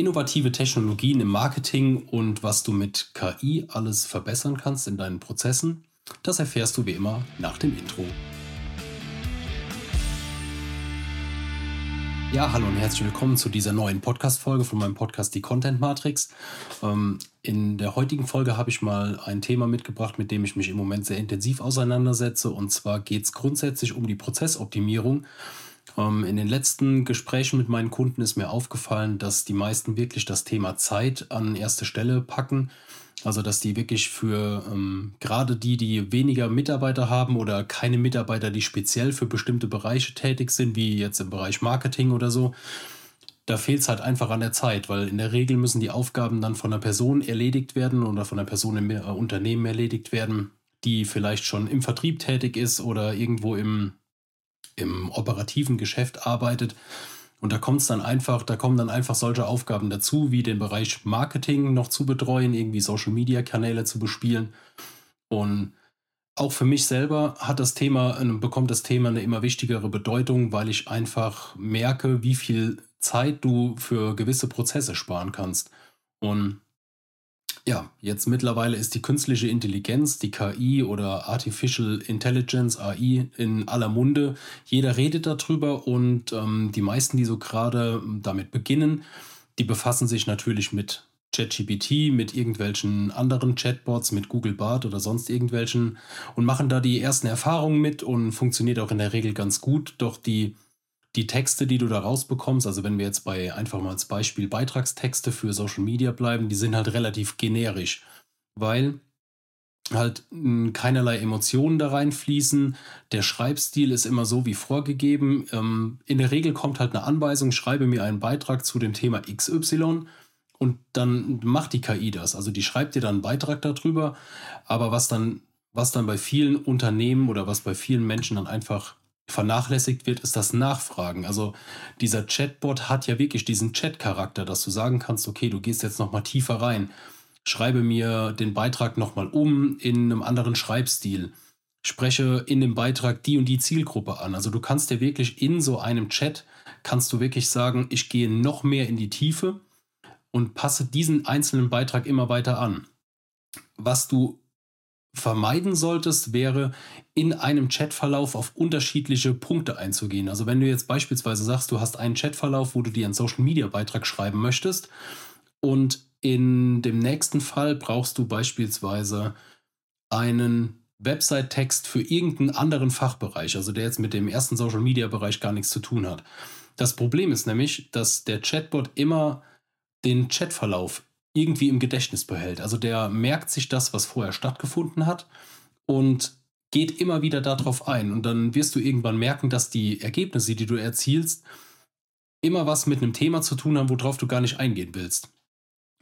innovative Technologien im Marketing und was du mit KI alles verbessern kannst in deinen Prozessen, das erfährst du wie immer nach dem Intro. Ja, hallo und herzlich willkommen zu dieser neuen Podcast-Folge von meinem Podcast Die Content Matrix. Ähm, in der heutigen Folge habe ich mal ein Thema mitgebracht, mit dem ich mich im Moment sehr intensiv auseinandersetze. Und zwar geht es grundsätzlich um die Prozessoptimierung. Ähm, in den letzten Gesprächen mit meinen Kunden ist mir aufgefallen, dass die meisten wirklich das Thema Zeit an erste Stelle packen. Also, dass die wirklich für ähm, gerade die, die weniger Mitarbeiter haben oder keine Mitarbeiter, die speziell für bestimmte Bereiche tätig sind, wie jetzt im Bereich Marketing oder so, da fehlt es halt einfach an der Zeit, weil in der Regel müssen die Aufgaben dann von einer Person erledigt werden oder von einer Person im äh, Unternehmen erledigt werden, die vielleicht schon im Vertrieb tätig ist oder irgendwo im im operativen Geschäft arbeitet. Und da kommt dann einfach, da kommen dann einfach solche Aufgaben dazu, wie den Bereich Marketing noch zu betreuen, irgendwie Social Media Kanäle zu bespielen. Und auch für mich selber hat das Thema, bekommt das Thema eine immer wichtigere Bedeutung, weil ich einfach merke, wie viel Zeit du für gewisse Prozesse sparen kannst. Und ja, jetzt mittlerweile ist die künstliche Intelligenz, die KI oder Artificial Intelligence, AI, in aller Munde. Jeder redet darüber und ähm, die meisten, die so gerade damit beginnen, die befassen sich natürlich mit ChatGPT, mit irgendwelchen anderen Chatbots, mit Google Bart oder sonst irgendwelchen und machen da die ersten Erfahrungen mit und funktioniert auch in der Regel ganz gut. Doch die die Texte, die du da rausbekommst, also wenn wir jetzt bei einfach mal als Beispiel Beitragstexte für Social Media bleiben, die sind halt relativ generisch, weil halt keinerlei Emotionen da reinfließen. Der Schreibstil ist immer so wie vorgegeben. Ähm, in der Regel kommt halt eine Anweisung, schreibe mir einen Beitrag zu dem Thema XY und dann macht die KI das. Also die schreibt dir dann einen Beitrag darüber, aber was dann, was dann bei vielen Unternehmen oder was bei vielen Menschen dann einfach vernachlässigt wird, ist das Nachfragen. Also dieser Chatbot hat ja wirklich diesen Chat-Charakter, dass du sagen kannst, okay, du gehst jetzt nochmal tiefer rein, schreibe mir den Beitrag nochmal um in einem anderen Schreibstil, spreche in dem Beitrag die und die Zielgruppe an. Also du kannst dir wirklich in so einem Chat, kannst du wirklich sagen, ich gehe noch mehr in die Tiefe und passe diesen einzelnen Beitrag immer weiter an. Was du vermeiden solltest, wäre in einem Chatverlauf auf unterschiedliche Punkte einzugehen. Also wenn du jetzt beispielsweise sagst, du hast einen Chatverlauf, wo du dir einen Social-Media-Beitrag schreiben möchtest und in dem nächsten Fall brauchst du beispielsweise einen Website-Text für irgendeinen anderen Fachbereich, also der jetzt mit dem ersten Social-Media-Bereich gar nichts zu tun hat. Das Problem ist nämlich, dass der Chatbot immer den Chatverlauf irgendwie im Gedächtnis behält. Also der merkt sich das, was vorher stattgefunden hat und geht immer wieder darauf ein. Und dann wirst du irgendwann merken, dass die Ergebnisse, die du erzielst, immer was mit einem Thema zu tun haben, worauf du gar nicht eingehen willst.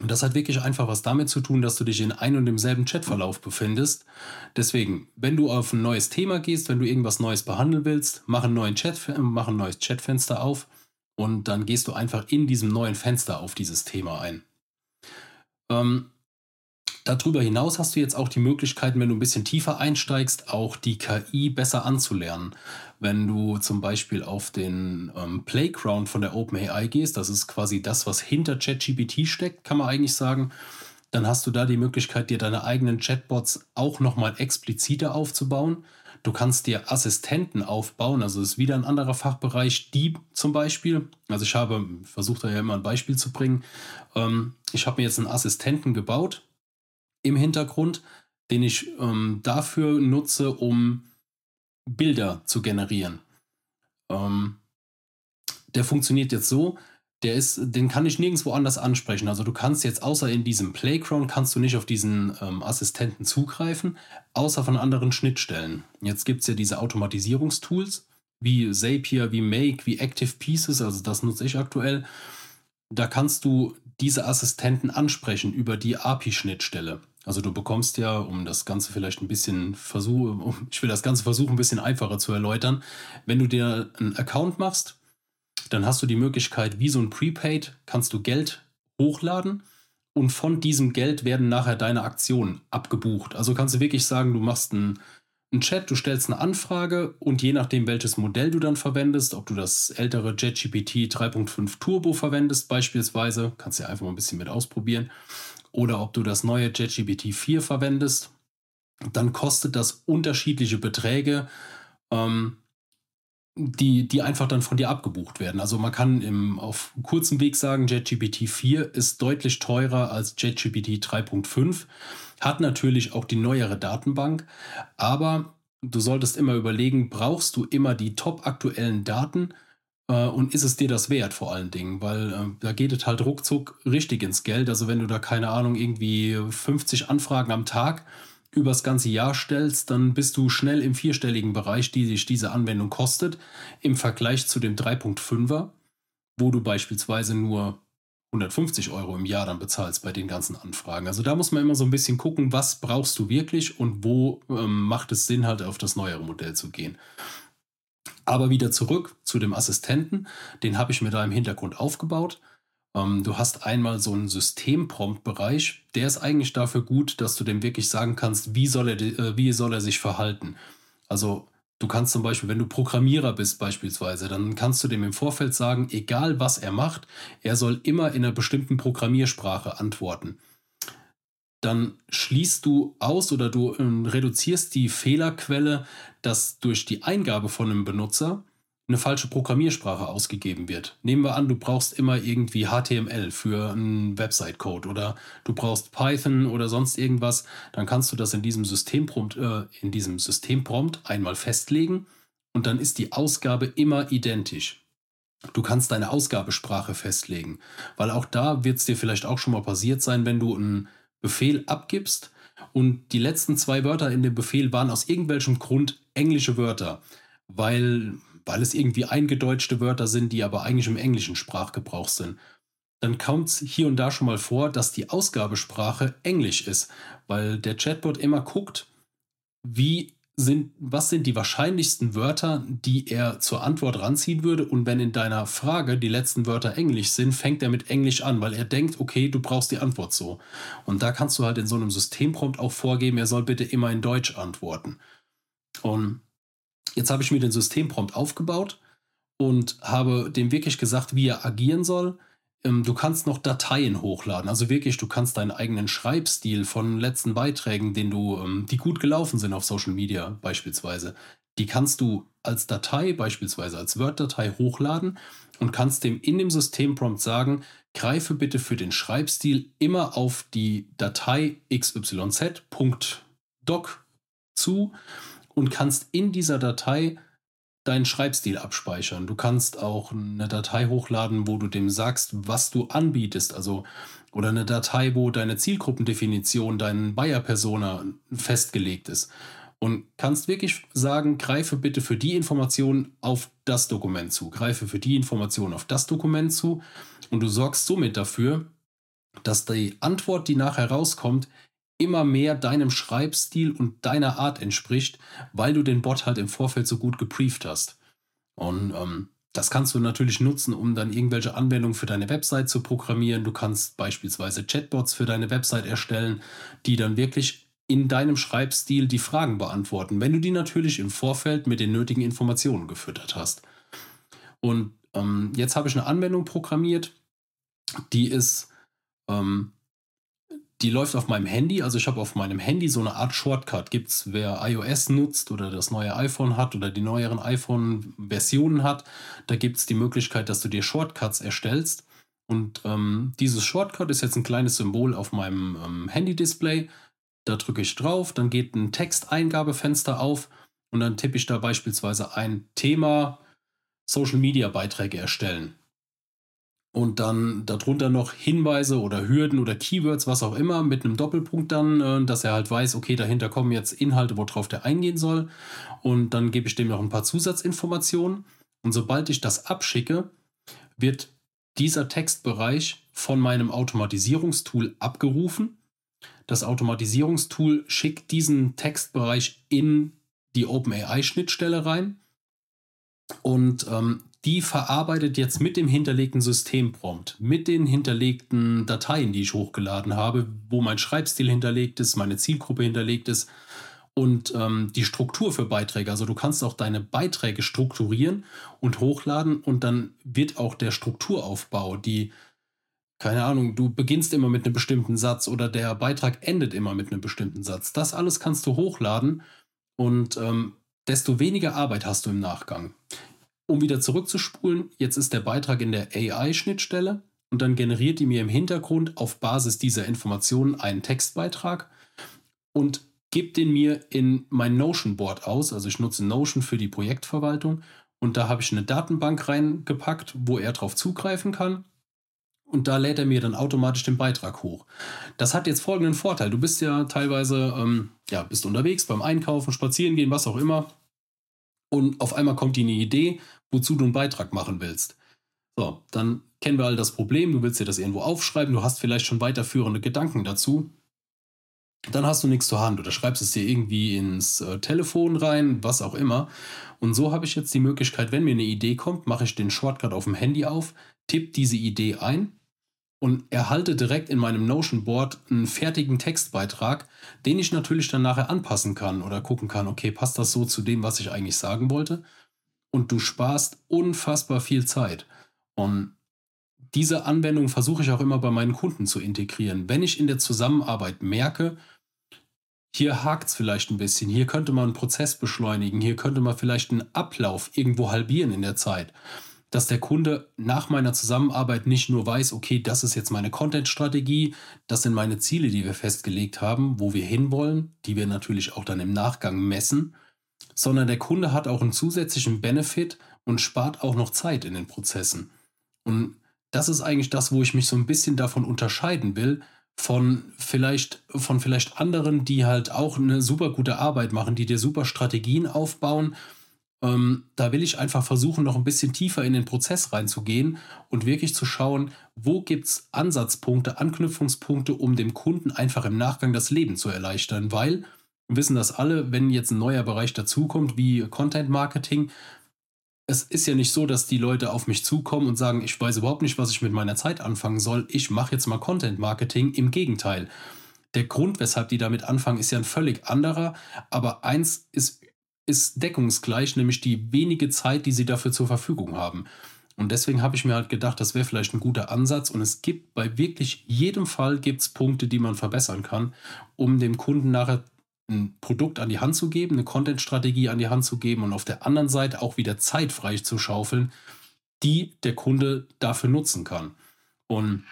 Und das hat wirklich einfach was damit zu tun, dass du dich in einem und demselben Chatverlauf befindest. Deswegen, wenn du auf ein neues Thema gehst, wenn du irgendwas Neues behandeln willst, mach, einen neuen Chat, mach ein neues Chatfenster auf und dann gehst du einfach in diesem neuen Fenster auf dieses Thema ein. Ähm, darüber hinaus hast du jetzt auch die Möglichkeit, wenn du ein bisschen tiefer einsteigst, auch die KI besser anzulernen. Wenn du zum Beispiel auf den ähm, Playground von der OpenAI gehst, das ist quasi das, was hinter ChatGPT steckt, kann man eigentlich sagen, dann hast du da die Möglichkeit, dir deine eigenen Chatbots auch nochmal expliziter aufzubauen. Du kannst dir Assistenten aufbauen, also ist wieder ein anderer Fachbereich, die zum Beispiel. Also ich habe versucht, da ja immer ein Beispiel zu bringen. Ähm, ich habe mir jetzt einen Assistenten gebaut im Hintergrund, den ich ähm, dafür nutze, um Bilder zu generieren. Ähm, der funktioniert jetzt so, der ist, den kann ich nirgendwo anders ansprechen. Also du kannst jetzt außer in diesem Playground kannst du nicht auf diesen ähm, Assistenten zugreifen, außer von anderen Schnittstellen. Jetzt gibt es ja diese Automatisierungstools wie Zapier, wie Make, wie Active Pieces, also das nutze ich aktuell. Da kannst du diese Assistenten ansprechen über die API-Schnittstelle. Also du bekommst ja, um das Ganze vielleicht ein bisschen versuchen, ich will das Ganze versuchen, ein bisschen einfacher zu erläutern, wenn du dir einen Account machst, dann hast du die Möglichkeit, wie so ein Prepaid, kannst du Geld hochladen und von diesem Geld werden nachher deine Aktionen abgebucht. Also kannst du wirklich sagen, du machst ein, ein Chat, du stellst eine Anfrage und je nachdem, welches Modell du dann verwendest, ob du das ältere JetGPT 3.5 Turbo verwendest beispielsweise, kannst du ja einfach mal ein bisschen mit ausprobieren, oder ob du das neue JetGPT 4 verwendest, dann kostet das unterschiedliche Beträge, ähm, die, die einfach dann von dir abgebucht werden. Also man kann im, auf kurzem Weg sagen, JetGPT 4 ist deutlich teurer als JetGPT 3.5 hat natürlich auch die neuere Datenbank, aber du solltest immer überlegen, brauchst du immer die top aktuellen Daten äh, und ist es dir das wert vor allen Dingen, weil äh, da geht es halt ruckzuck richtig ins Geld. Also wenn du da keine Ahnung, irgendwie 50 Anfragen am Tag übers ganze Jahr stellst, dann bist du schnell im vierstelligen Bereich, die sich diese Anwendung kostet, im Vergleich zu dem 3.5er, wo du beispielsweise nur 150 Euro im Jahr dann bezahlst bei den ganzen Anfragen. Also da muss man immer so ein bisschen gucken, was brauchst du wirklich und wo ähm, macht es Sinn, halt auf das neuere Modell zu gehen. Aber wieder zurück zu dem Assistenten, den habe ich mir da im Hintergrund aufgebaut. Ähm, du hast einmal so einen Systemprompt-Bereich, der ist eigentlich dafür gut, dass du dem wirklich sagen kannst, wie soll er, äh, wie soll er sich verhalten. Also Du kannst zum Beispiel, wenn du Programmierer bist beispielsweise, dann kannst du dem im Vorfeld sagen, egal was er macht, er soll immer in einer bestimmten Programmiersprache antworten. Dann schließt du aus oder du äh, reduzierst die Fehlerquelle, dass durch die Eingabe von einem Benutzer eine falsche Programmiersprache ausgegeben wird. Nehmen wir an, du brauchst immer irgendwie HTML für einen Website-Code oder du brauchst Python oder sonst irgendwas, dann kannst du das in diesem Systemprompt, äh, in diesem Systemprompt einmal festlegen und dann ist die Ausgabe immer identisch. Du kannst deine Ausgabesprache festlegen, weil auch da wird es dir vielleicht auch schon mal passiert sein, wenn du einen Befehl abgibst und die letzten zwei Wörter in dem Befehl waren aus irgendwelchem Grund englische Wörter, weil weil es irgendwie eingedeutschte Wörter sind, die aber eigentlich im englischen Sprachgebrauch sind. Dann kommt es hier und da schon mal vor, dass die Ausgabesprache Englisch ist, weil der Chatbot immer guckt, wie sind, was sind die wahrscheinlichsten Wörter, die er zur Antwort ranziehen würde. Und wenn in deiner Frage die letzten Wörter Englisch sind, fängt er mit Englisch an, weil er denkt, okay, du brauchst die Antwort so. Und da kannst du halt in so einem Systemprompt auch vorgeben, er soll bitte immer in Deutsch antworten. Und Jetzt habe ich mir den Systemprompt aufgebaut und habe dem wirklich gesagt, wie er agieren soll. Ähm, du kannst noch Dateien hochladen. Also wirklich, du kannst deinen eigenen Schreibstil von letzten Beiträgen, den du, ähm, die gut gelaufen sind auf Social Media beispielsweise, die kannst du als Datei, beispielsweise als Word-Datei hochladen und kannst dem in dem Systemprompt sagen, greife bitte für den Schreibstil immer auf die Datei xyz.doc zu und kannst in dieser Datei deinen Schreibstil abspeichern. Du kannst auch eine Datei hochladen, wo du dem sagst, was du anbietest. Also, oder eine Datei, wo deine Zielgruppendefinition, dein Buyer-Persona festgelegt ist. Und kannst wirklich sagen, greife bitte für die Information auf das Dokument zu, greife für die Information auf das Dokument zu. Und du sorgst somit dafür, dass die Antwort, die nachher rauskommt, immer mehr deinem Schreibstil und deiner Art entspricht, weil du den Bot halt im Vorfeld so gut gebrieft hast. Und ähm, das kannst du natürlich nutzen, um dann irgendwelche Anwendungen für deine Website zu programmieren. Du kannst beispielsweise Chatbots für deine Website erstellen, die dann wirklich in deinem Schreibstil die Fragen beantworten, wenn du die natürlich im Vorfeld mit den nötigen Informationen gefüttert hast. Und ähm, jetzt habe ich eine Anwendung programmiert, die ist ähm, die läuft auf meinem Handy. Also ich habe auf meinem Handy so eine Art Shortcut. Gibt es, wer iOS nutzt oder das neue iPhone hat oder die neueren iPhone-Versionen hat, da gibt es die Möglichkeit, dass du dir Shortcuts erstellst. Und ähm, dieses Shortcut ist jetzt ein kleines Symbol auf meinem ähm, Handy-Display. Da drücke ich drauf, dann geht ein Texteingabefenster auf und dann tippe ich da beispielsweise ein Thema Social-Media-Beiträge erstellen und dann darunter noch Hinweise oder Hürden oder Keywords, was auch immer, mit einem Doppelpunkt dann, äh, dass er halt weiß, okay, dahinter kommen jetzt Inhalte, worauf der eingehen soll. Und dann gebe ich dem noch ein paar Zusatzinformationen. Und sobald ich das abschicke, wird dieser Textbereich von meinem Automatisierungstool abgerufen. Das Automatisierungstool schickt diesen Textbereich in die OpenAI-Schnittstelle rein. Und ähm, die verarbeitet jetzt mit dem hinterlegten Systemprompt, mit den hinterlegten Dateien, die ich hochgeladen habe, wo mein Schreibstil hinterlegt ist, meine Zielgruppe hinterlegt ist. und ähm, die Struktur für Beiträge. Also du kannst auch deine Beiträge strukturieren und hochladen und dann wird auch der Strukturaufbau, die, keine Ahnung, du beginnst immer mit einem bestimmten Satz oder der Beitrag endet immer mit einem bestimmten Satz. Das alles kannst du hochladen und ähm, desto weniger Arbeit hast du im Nachgang. Um wieder zurückzuspulen, jetzt ist der Beitrag in der AI-Schnittstelle und dann generiert die mir im Hintergrund auf Basis dieser Informationen einen Textbeitrag und gebe den mir in mein Notion-Board aus. Also ich nutze Notion für die Projektverwaltung und da habe ich eine Datenbank reingepackt, wo er darauf zugreifen kann. Und da lädt er mir dann automatisch den Beitrag hoch. Das hat jetzt folgenden Vorteil. Du bist ja teilweise, ähm, ja, bist unterwegs beim Einkaufen, Spazieren gehen, was auch immer. Und auf einmal kommt dir eine Idee, wozu du einen Beitrag machen willst. So, dann kennen wir all das Problem. Du willst dir das irgendwo aufschreiben. Du hast vielleicht schon weiterführende Gedanken dazu dann hast du nichts zur Hand oder schreibst es dir irgendwie ins äh, Telefon rein, was auch immer. Und so habe ich jetzt die Möglichkeit, wenn mir eine Idee kommt, mache ich den Shortcut auf dem Handy auf, tippe diese Idee ein und erhalte direkt in meinem Notion-Board einen fertigen Textbeitrag, den ich natürlich dann nachher anpassen kann oder gucken kann, okay, passt das so zu dem, was ich eigentlich sagen wollte? Und du sparst unfassbar viel Zeit. Und diese Anwendung versuche ich auch immer bei meinen Kunden zu integrieren. Wenn ich in der Zusammenarbeit merke, hier hakt es vielleicht ein bisschen, hier könnte man einen Prozess beschleunigen, hier könnte man vielleicht einen Ablauf irgendwo halbieren in der Zeit, dass der Kunde nach meiner Zusammenarbeit nicht nur weiß, okay, das ist jetzt meine Content-Strategie, das sind meine Ziele, die wir festgelegt haben, wo wir hinwollen, die wir natürlich auch dann im Nachgang messen, sondern der Kunde hat auch einen zusätzlichen Benefit und spart auch noch Zeit in den Prozessen. Und das ist eigentlich das, wo ich mich so ein bisschen davon unterscheiden will, von vielleicht, von vielleicht anderen, die halt auch eine super gute Arbeit machen, die dir super Strategien aufbauen. Ähm, da will ich einfach versuchen, noch ein bisschen tiefer in den Prozess reinzugehen und wirklich zu schauen, wo gibt es Ansatzpunkte, Anknüpfungspunkte, um dem Kunden einfach im Nachgang das Leben zu erleichtern. Weil wir wissen das alle, wenn jetzt ein neuer Bereich dazukommt, wie Content Marketing, es ist ja nicht so, dass die Leute auf mich zukommen und sagen, ich weiß überhaupt nicht, was ich mit meiner Zeit anfangen soll. Ich mache jetzt mal Content Marketing. Im Gegenteil. Der Grund, weshalb die damit anfangen, ist ja ein völlig anderer. Aber eins ist, ist deckungsgleich, nämlich die wenige Zeit, die sie dafür zur Verfügung haben. Und deswegen habe ich mir halt gedacht, das wäre vielleicht ein guter Ansatz. Und es gibt bei wirklich jedem Fall gibt's Punkte, die man verbessern kann, um dem Kunden nachher ein Produkt an die Hand zu geben, eine Content-Strategie an die Hand zu geben und auf der anderen Seite auch wieder Zeit frei zu schaufeln, die der Kunde dafür nutzen kann. Und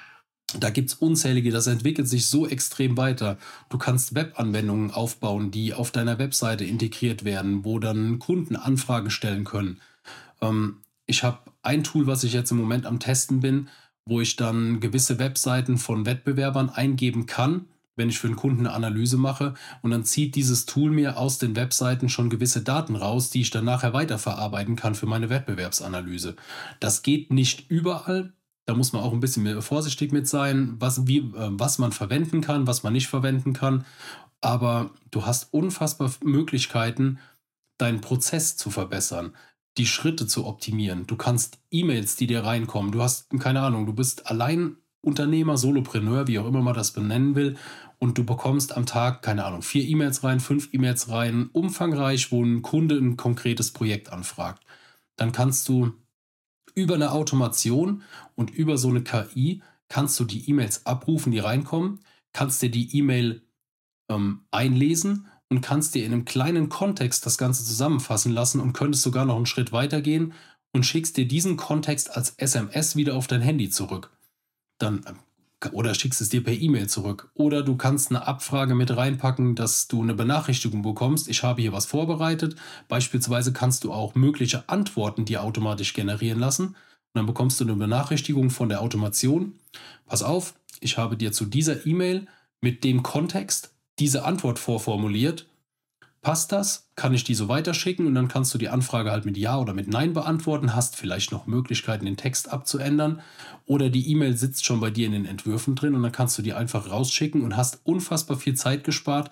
da gibt es unzählige, das entwickelt sich so extrem weiter. Du kannst Webanwendungen aufbauen, die auf deiner Webseite integriert werden, wo dann Kunden Anfragen stellen können. Ähm, ich habe ein Tool, was ich jetzt im Moment am Testen bin, wo ich dann gewisse Webseiten von Wettbewerbern eingeben kann wenn ich für einen Kunden eine Analyse mache und dann zieht dieses Tool mir aus den Webseiten schon gewisse Daten raus, die ich dann nachher weiterverarbeiten kann für meine Wettbewerbsanalyse. Das geht nicht überall. Da muss man auch ein bisschen vorsichtig mit sein, was, wie, äh, was man verwenden kann, was man nicht verwenden kann. Aber du hast unfassbar Möglichkeiten, deinen Prozess zu verbessern, die Schritte zu optimieren. Du kannst E-Mails, die dir reinkommen, du hast keine Ahnung, du bist allein Unternehmer, Solopreneur, wie auch immer man das benennen will, und du bekommst am Tag, keine Ahnung, vier E-Mails rein, fünf E-Mails rein, umfangreich, wo ein Kunde ein konkretes Projekt anfragt. Dann kannst du über eine Automation und über so eine KI kannst du die E-Mails abrufen, die reinkommen, kannst dir die E-Mail ähm, einlesen und kannst dir in einem kleinen Kontext das Ganze zusammenfassen lassen und könntest sogar noch einen Schritt weitergehen und schickst dir diesen Kontext als SMS wieder auf dein Handy zurück. Dann oder schickst es dir per E-Mail zurück. Oder du kannst eine Abfrage mit reinpacken, dass du eine Benachrichtigung bekommst. Ich habe hier was vorbereitet. Beispielsweise kannst du auch mögliche Antworten dir automatisch generieren lassen. Und dann bekommst du eine Benachrichtigung von der Automation. Pass auf, ich habe dir zu dieser E-Mail mit dem Kontext diese Antwort vorformuliert Passt das? Kann ich die so weiterschicken und dann kannst du die Anfrage halt mit Ja oder mit Nein beantworten, hast vielleicht noch Möglichkeiten, den Text abzuändern oder die E-Mail sitzt schon bei dir in den Entwürfen drin und dann kannst du die einfach rausschicken und hast unfassbar viel Zeit gespart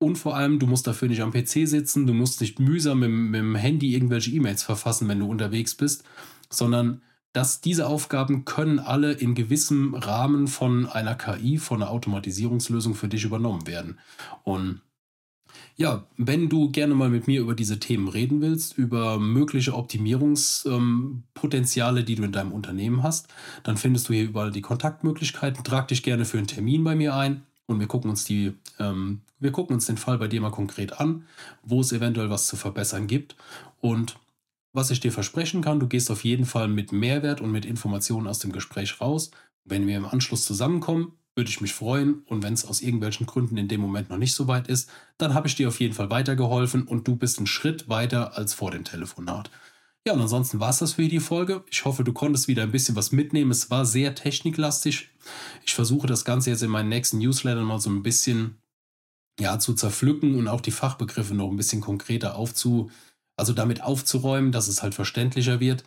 und vor allem, du musst dafür nicht am PC sitzen, du musst nicht mühsam mit, mit dem Handy irgendwelche E-Mails verfassen, wenn du unterwegs bist, sondern dass diese Aufgaben können alle in gewissem Rahmen von einer KI, von einer Automatisierungslösung für dich übernommen werden. Und Ja, wenn du gerne mal mit mir über diese Themen reden willst, über mögliche Optimierungspotenziale, die du in deinem Unternehmen hast, dann findest du hier überall die Kontaktmöglichkeiten. Trag dich gerne für einen Termin bei mir ein und wir gucken uns die, ähm, wir gucken uns den Fall bei dir mal konkret an, wo es eventuell was zu verbessern gibt. Und was ich dir versprechen kann, du gehst auf jeden Fall mit Mehrwert und mit Informationen aus dem Gespräch raus. Wenn wir im Anschluss zusammenkommen, würde ich mich freuen. Und wenn es aus irgendwelchen Gründen in dem Moment noch nicht so weit ist, dann habe ich dir auf jeden Fall weitergeholfen und du bist einen Schritt weiter als vor dem Telefonat. Ja, und ansonsten war es das für die Folge. Ich hoffe, du konntest wieder ein bisschen was mitnehmen. Es war sehr techniklastig. Ich versuche das Ganze jetzt in meinen nächsten Newslettern mal so ein bisschen ja, zu zerpflücken und auch die Fachbegriffe noch ein bisschen konkreter aufzu, also damit aufzuräumen, dass es halt verständlicher wird.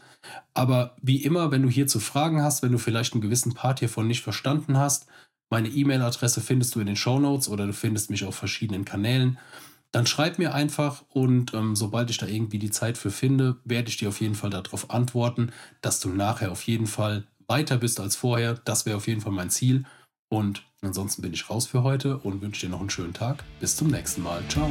Aber wie immer, wenn du hierzu Fragen hast, wenn du vielleicht einen gewissen Part hiervon nicht verstanden hast, meine E-Mail-Adresse findest du in den Show Notes oder du findest mich auf verschiedenen Kanälen. Dann schreib mir einfach und ähm, sobald ich da irgendwie die Zeit für finde, werde ich dir auf jeden Fall darauf antworten, dass du nachher auf jeden Fall weiter bist als vorher. Das wäre auf jeden Fall mein Ziel. Und ansonsten bin ich raus für heute und wünsche dir noch einen schönen Tag. Bis zum nächsten Mal. Ciao.